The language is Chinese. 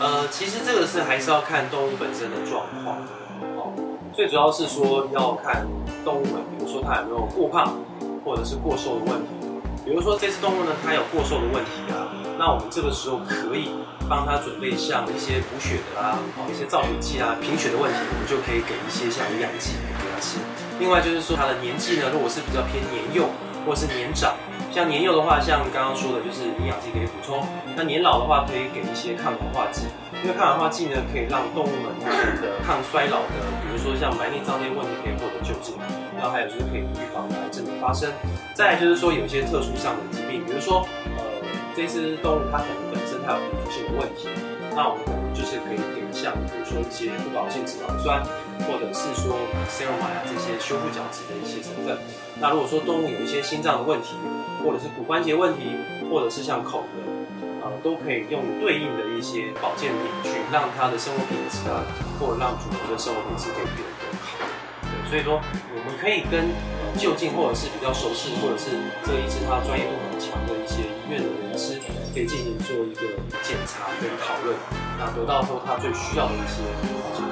呃，其实这个是还是要看动物本身的状况，哦，最主要是说要看动物们，比如说它有没有过胖或者是过瘦的问题。比如说这只动物呢，它有过瘦的问题啊，那我们这个时候可以帮它准备像一些补血的啦，哦，一些造血剂啊，贫血的问题，我们就可以给一些像营养剂给它吃。另外就是说它的年纪呢，如果是比较偏年幼或是年长，像年幼的话，像刚刚说的就是营养剂可以补充；那年老的话，可以给一些抗氧化剂，因为抗氧化剂呢，可以让动物们它们的抗衰老的，比如说像白内障这些问题可以获得救治。那还有就是可以预防癌症的发生。再就是说有一些特殊上的疾病，比如说呃这只动物它可能本身它有皮肤性的问题，那我们可能就是可以给像比如说一些不饱性脂肪酸，或者是说 s e r u m 这些修复角质的一些成分。那如果说动物有一些心脏的问题，或者是骨关节问题，或者是像口的，呃都可以用对应的一些保健品去让它的生活品质啊，或者让主人的生活品质可以变得更好。对，所以说我们可以跟就近或者是比较熟悉，或者是这一支它专业度很强的一些医院，可以进行做一个检查跟讨论，那得到说他最需要的一些保健品。